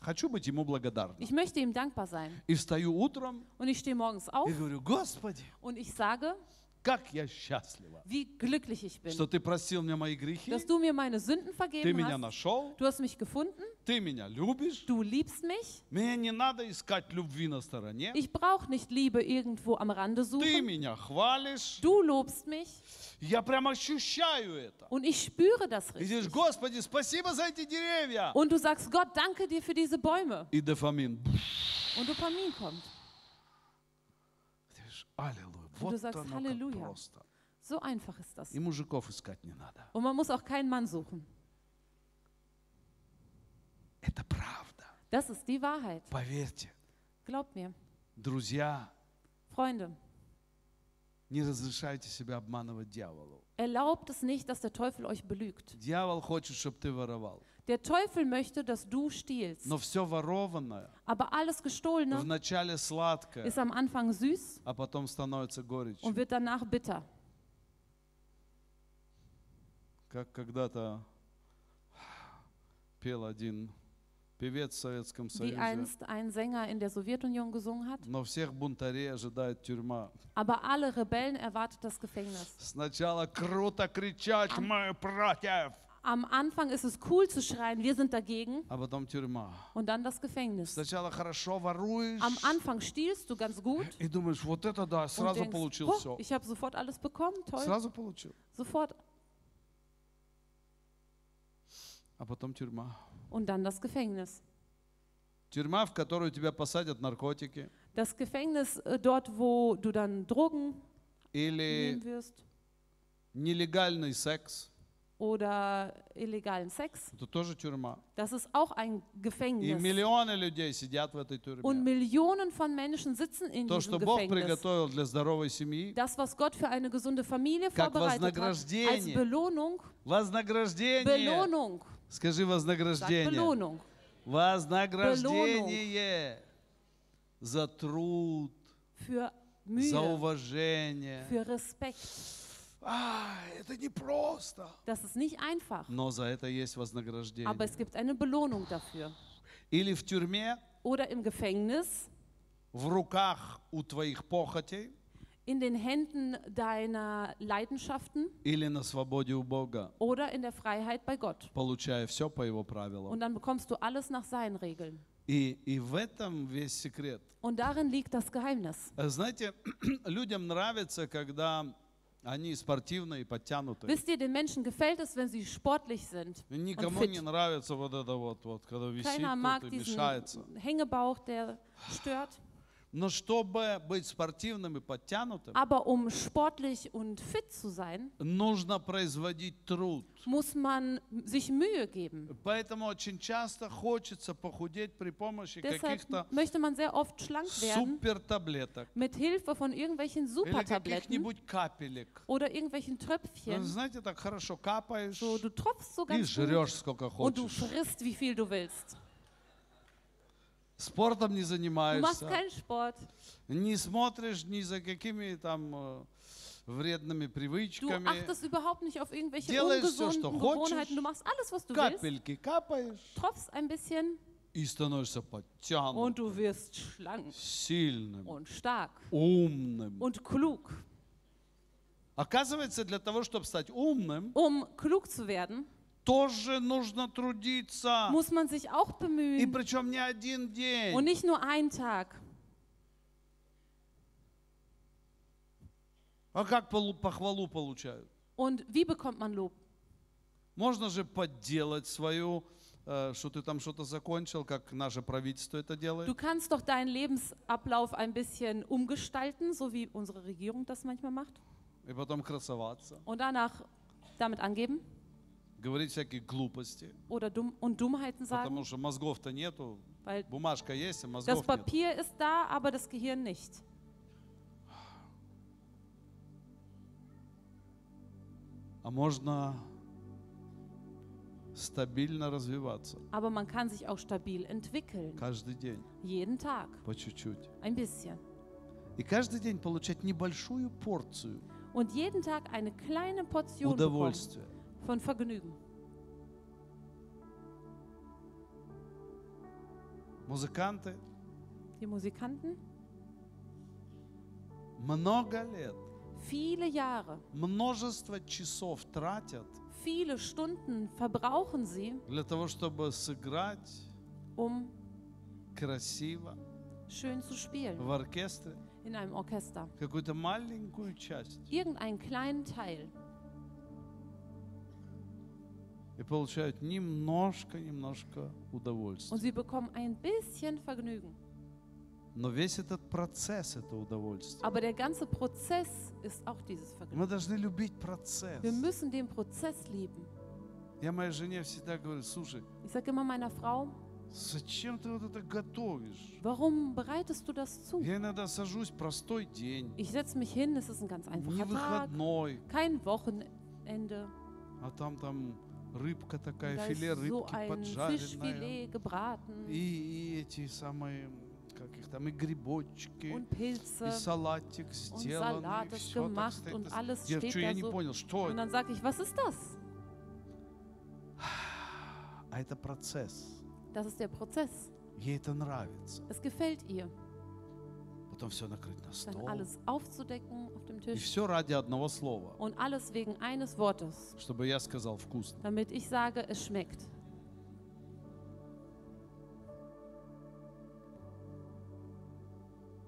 Хочу быть Ему благодарным. Ich möchte ihm dankbar sein. И встаю утром Und ich stehe morgens auf и говорю, Господи, und ich sage, как я счастлива, wie glücklich ich bin, что Ты простил мне мои грехи, dass du mir meine Sünden Ты vergeben меня hast. нашел, Du hast mich gefunden, Ты меня любишь. du liebst mich. Мне не надо искать любви на стороне. Ich brauche nicht Liebe irgendwo am Rande Ты suchen. меня хвалишь. Du lobst mich Я прям ощущаю это. und ich spüre das И говоришь, richtig. Господи, спасибо за эти деревья. Und du sagst, Gott, danke dir für diese Bäume. И дофамин. Und Dopamin kommt. Ты говоришь, Аллилуйя. Du Вот sagst, оно как «Аллилуйя». просто. So einfach ist das. И мужиков искать не надо. Und man muss auch keinen Mann suchen. Это правда. Das ist die Wahrheit. Поверьте, Glaubt mir. друзья, Freunde, не разрешайте себя обманывать дьяволу. erlaubt es nicht, dass der Teufel euch belügt. Дьявол хочет, чтобы ты воровал. Der Teufel möchte, dass du stiehlst. Но все ворованное Aber alles Gestohlene вначале сладкое, ist am Anfang süß а потом становится горечью. und wird danach bitter. Как когда-то пел один певец в Советском Wie Союзе. einst ein Sänger in der Sowjetunion gesungen hat. Но всех бунтарей ожидает тюрьма. Aber alle Rebellen erwartet das Gefängnis. Сначала круто кричать «Мы против!», Am Anfang ist es cool zu schreien, wir sind dagegen, а потом тюрьма. und dann das Gefängnis. Сначала хорошо воруешь Am Anfang stiehlst du ganz gut и думаешь, вот это да, und сразу denkst, получил "Boah, все. ich habe sofort alles bekommen, toll, Сразу получил. sofort. А потом тюрьма. Und dann das Gefängnis. Тюрьма, в которую тебя посадят наркотики Das Gefängnis äh, dort, wo du dann Drogen или nehmen wirst нелегальный секс, oder illegalen Sex. Это тоже тюрьма. Das ist auch ein И Gefängnis. миллионы людей сидят в этой Und тюрьме. Millionen von Menschen sitzen in То, diesem что Бог Gefängnis. приготовил для здоровой семьи, Das, was Gott für eine gesunde Familie Как vorbereitet hat, als вознаграждение. Belohnung, вознаграждение. Belohnung, Скажи sagt вознаграждение. Belohnung, Вознаграждение за труд, für за Mühe, уважение. für Respekt. А, это не просто. Das ist nicht einfach, Но за это есть aber вознаграждение. es gibt eine Belohnung dafür. Или в тюрьме, Oder im Gefängnis, в руках у твоих похотей, in den Händen deiner Leidenschaften или на свободе у Бога, oder in der Freiheit bei Gott. получая все по Его правилам. Und dann bekommst du alles nach seinen Regeln. И, и в этом весь секрет. Und darin liegt das Geheimnis. Э, Знаете, людям нравится, когда они спортивные и подтянутые. Wisst ihr, den Menschen gefällt es, wenn sie sportlich sind. И Никому fit. не нравится вот это вот, вот когда висит Keiner mag тут и diesen мешается. Hängebauch, der stört. Но чтобы быть спортивным и подтянутым, Aber um sportlich und fit zu sein, нужно производить труд. muss man sich Mühe geben. Поэтому очень часто хочется похудеть при помощи каких-то möchte man sehr oft schlank werden супертаблеток mit Hilfe von irgendwelchen или Supertabletten каких-нибудь капелек. oder irgendwelchen Ну, Tröpfchen. знаете, так хорошо капаешь So, du tropfst so и ganz gut жрешь сколько und du хочешь. frisst, wie viel du willst. Спортом не Du занимаешься, keinen Sport. не смотришь ни за какими там э, вредными Du привычками. achtest überhaupt nicht auf irgendwelche Делаешь ungesunden что хочешь. Gewohnheiten. Du machst alles, was du willst. Капельки капаешь Tropfst ein bisschen и становишься und подтянутым, du wirst schlank сильным, und stark умным. und klug. Оказывается, для того, чтобы стать умным, Um klug zu werden, тоже нужно трудиться. muss man sich auch И bemühen. причем не один Und день. nicht nur einen Tag. А как похвалу получают? Und wie bekommt man Lob? Можно же подделать свою, э, что ты там что-то закончил, как наше правительство это Du делает. kannst doch deinen Lebensablauf ein bisschen umgestalten, so wie unsere Regierung das manchmal macht. И потом красоваться, Und danach damit angeben говорить всякие глупости. oder dumm und Dummheiten Потому sagen. что мозгов-то нету. Weil Бумажка есть, а das мозгов нет. Papier ist da, aber das Gehirn nicht. А можно стабильно развиваться Aber man kann sich auch stabil entwickeln. каждый день, Jeden Tag. по чуть-чуть. Ein bisschen. И каждый день получать небольшую порцию Und jeden Tag eine kleine Portion bekommen удовольствия. von Vergnügen. Музыканты Die Musikanten, много лет, viele Jahre, множество часов тратят viele Stunden verbrauchen sie, для того, чтобы сыграть um красиво schön zu spielen в оркестре in einem Orchester. какую-то маленькую часть Irgendeinen kleinen Teil. И получают немножко-немножко Und удовольствия. sie bekommen ein bisschen Vergnügen. Но весь этот процесс — это удовольствие. Aber der ganze Prozess ist auch dieses Vergnügen. Мы должны любить процесс. Wir müssen den Prozess lieben. Я моей жене всегда говорю, слушай, Ich sage immer meiner Frau, зачем ты вот это готовишь? warum bereitest du das zu? Я иногда сажусь, простой день, Ich setze mich hin, es ist ein ganz не einfacher Tag, выходной, kein Wochenende. а там там рыбка такая, Da филе so рыбки поджаренное, Fischfilet gebraten и, и эти самые, как их там, и грибочки, und Pilze и салатик und сделан, Salat и все так стоит. und alles Я, steht что, я da не so. понял, что Und dann sage ich, was ist das? А это процесс. Das ist der Prozess. Ей это нравится. Es gefällt ihr, Потом все накрыть на dann стол. alles aufzudecken auf dem И Tisch все ради одного слова, und alles wegen eines Wortes, чтобы я сказал вкусно. damit ich sage, es schmeckt.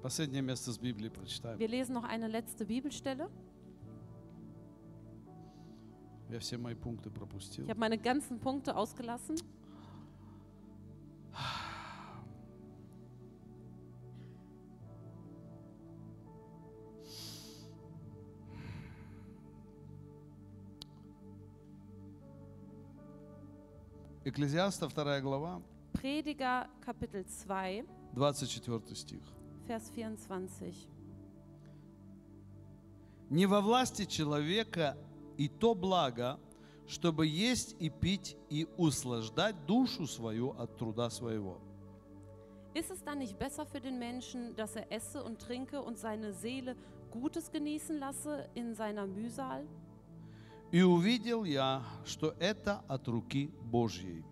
Последнее место с Библии прочитаем. Wir lesen noch eine letzte Bibelstelle. Я все мои пункты пропустил. Ich habe meine ganzen Punkte ausgelassen. Экклезиаста 2 глава, Prediger Kapitel 2, 24 стих. Vers 24. Не во власти человека и то благо, чтобы есть и пить и услаждать душу свою от труда своего. Ist es dann nicht besser für den Menschen, dass er esse und trinke und seine Seele Gutes genießen lasse in seiner Mühsal? И увидел я, что это от руки Божьей.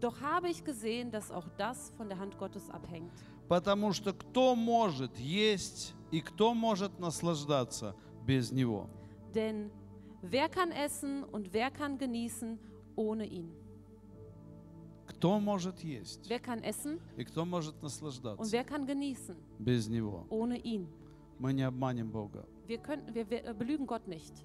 Doch habe ich gesehen, dass auch das von der Hand Gottes abhängt. Потому что кто может есть и кто может наслаждаться без Него? Denn wer kann essen und wer kann genießen ohne ihn? Кто может есть Wer kann essen и кто может und наслаждаться wer kann genießen без Него? ohne ihn? Мы не обманем Бога. Wir, können, wir, wir belügen Gott nicht.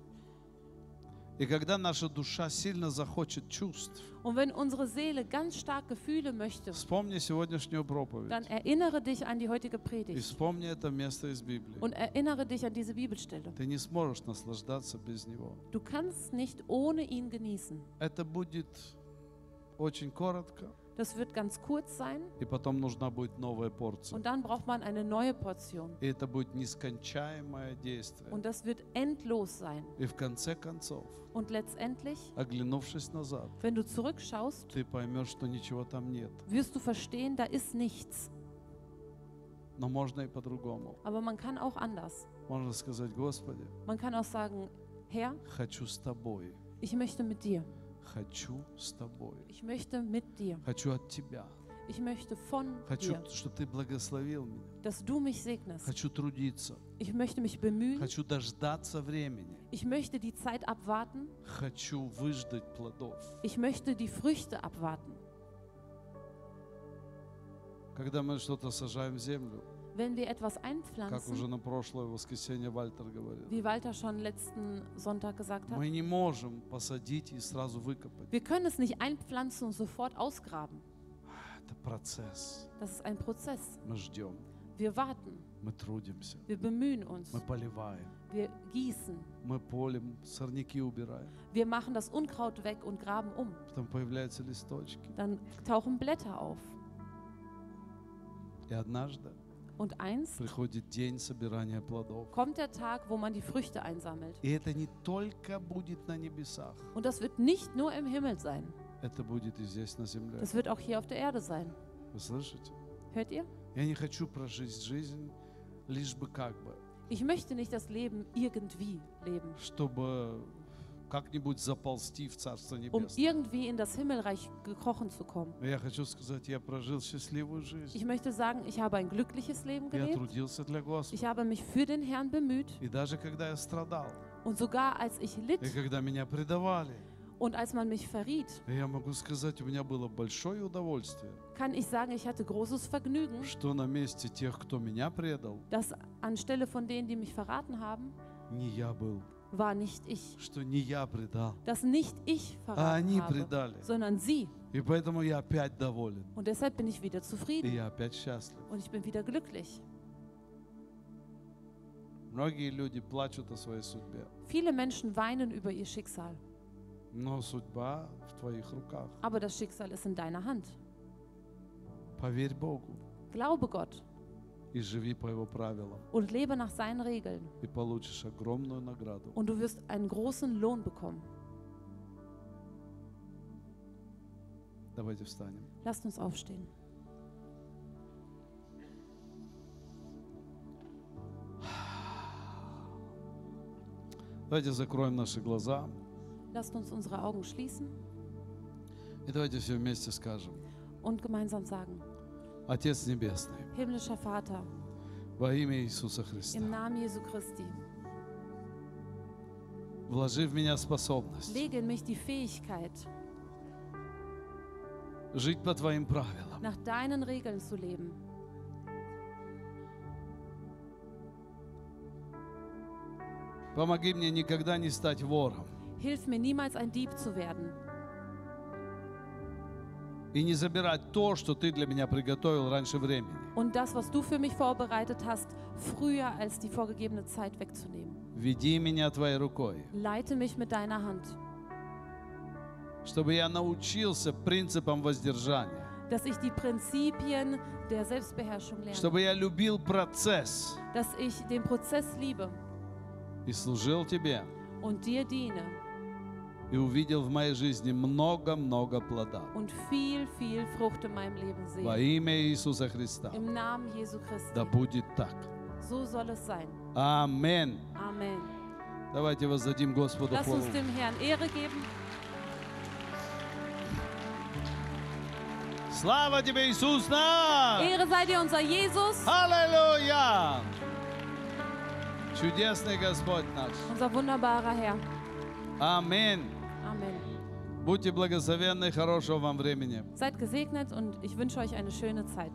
И когда наша душа сильно захочет чувств, Und wenn unsere Seele ganz stark Gefühle möchte, вспомни сегодняшнюю проповедь. dann erinnere dich an die heutige И Predigt вспомни это место из Библии. und erinnere dich an diese Bibelstelle. Ты не сможешь наслаждаться без Него. Du kannst nicht ohne ihn genießen. Это будет очень коротко, Das wird ganz kurz sein и потом нужна будет новая порция. und dann braucht man eine neue Portion. И это будет нескончаемое действие. Und das wird endlos sein. И в конце концов, Und letztendlich, оглянувшись назад, wenn du zurückschaust, ты поймешь, что ничего там нет. wirst du verstehen, da ist nichts. Но можно и по-другому. Aber man kann auch anders. Можно сказать, Господи, Man kann auch sagen, Herr, хочу с Тобой. ich möchte mit dir. Хочу с Тобой. Ich möchte mit dir. Хочу от Тебя. Ich möchte von Хочу, dir, чтобы Ты благословил меня. dass du mich segnest. Хочу трудиться. Ich möchte mich bemühen. Хочу дождаться времени. Ich möchte die Zeit abwarten. Хочу выждать плодов. Ich möchte die Früchte abwarten. Когда мы что-то сажаем в землю, Wenn wir etwas как einpflanzen, уже на прошлое воскресенье Вальтер говорил, wie Walter schon letzten Sonntag gesagt hat, мы не можем посадить и сразу выкопать. wir können es nicht einpflanzen und sofort ausgraben. Это процесс. Das ist ein Prozess. Мы ждем, Wir warten, мы трудимся, wir bemühen uns, мы поливаем, wir gießen, мы полем, сорняки убираем. wir machen das Unkraut weg und graben um. Потом появляются листочки. Dann tauchen Blätter auf. И однажды Und eins приходит день собирания плодов. kommt der Tag, wo man die Früchte einsammelt. И это не только будет на небесах, Und das wird nicht nur im Himmel sein, это будет и здесь на земле. das wird auch hier auf der Erde sein. Вы слышите? Hört ihr? Я не хочу прожить жизнь лишь бы как бы, Ich möchte nicht das Leben irgendwie leben, чтобы um irgendwie in das Himmelreich gekrochen zu kommen. Ich möchte sagen, ich habe ein glückliches Leben gelebt. Ich habe mich für den Herrn bemüht. Und sogar als ich litt. Und als man mich verriet, kann ich sagen, ich hatte großes Vergnügen, dass anstelle von denen, die mich verraten haben, war nicht ich. что не я предал, Dass nicht ich а verraten они habe, предали. sondern sie. И поэтому я опять доволен, Und deshalb bin ich wieder и zufrieden я опять счастлив. und ich bin wieder glücklich. Многие люди плачут о своей судьбе, Viele Menschen weinen über ihr Schicksal, но судьба в твоих руках. aber das Schicksal ist in deiner Hand. Поверь Богу Glaube Gott и живи по Его правилам, und lebe nach seinen Regeln и получишь огромную награду. und du wirst einen großen Lohn bekommen. Давайте встанем. Lasst uns aufstehen. Давайте закроем наши глаза. Lasst uns unsere Augen schließen И давайте все вместе скажем. und gemeinsam sagen, Отец Небесный, himmlischer Vater, во имя Иисуса Христа, im Namen Jesu Christi, вложи в меня способность lege in mich die Fähigkeit, жить по Твоим правилам. nach deinen Regeln zu leben. Помоги мне никогда не стать вором Hilf mir niemals ein Dieb zu werden и не забирать то, что Ты для меня приготовил раньше времени. und das, was du für mich vorbereitet hast, früher als die vorgegebene Zeit wegzunehmen. Веди меня Твоей рукой, Leite mich mit deiner Hand, чтобы я научился принципам воздержания, dass ich die Prinzipien der Selbstbeherrschung lerne, чтобы я любил процесс dass ich den Prozess liebe и служил Тебе, und dir diene и увидел в моей жизни много-много плода. und viel, viel Frucht in meinem Leben Во sehe. имя Иисуса Христа. Im Namen Jesu Да Christi. будет так. So soll es sein. Аминь. Amen. Давайте воздадим Господу Lass uns dem Herrn Ehre geben. Слава Тебе, Иисус наш! Ehre sei dir unser Jesus, Аллилуйя! Чудесный Господь наш. unser wunderbarer Herr. Аминь. Amen. Будьте благословенны, хорошего вам времени. Seid gesegnet und ich wünsche euch eine schöne Zeit.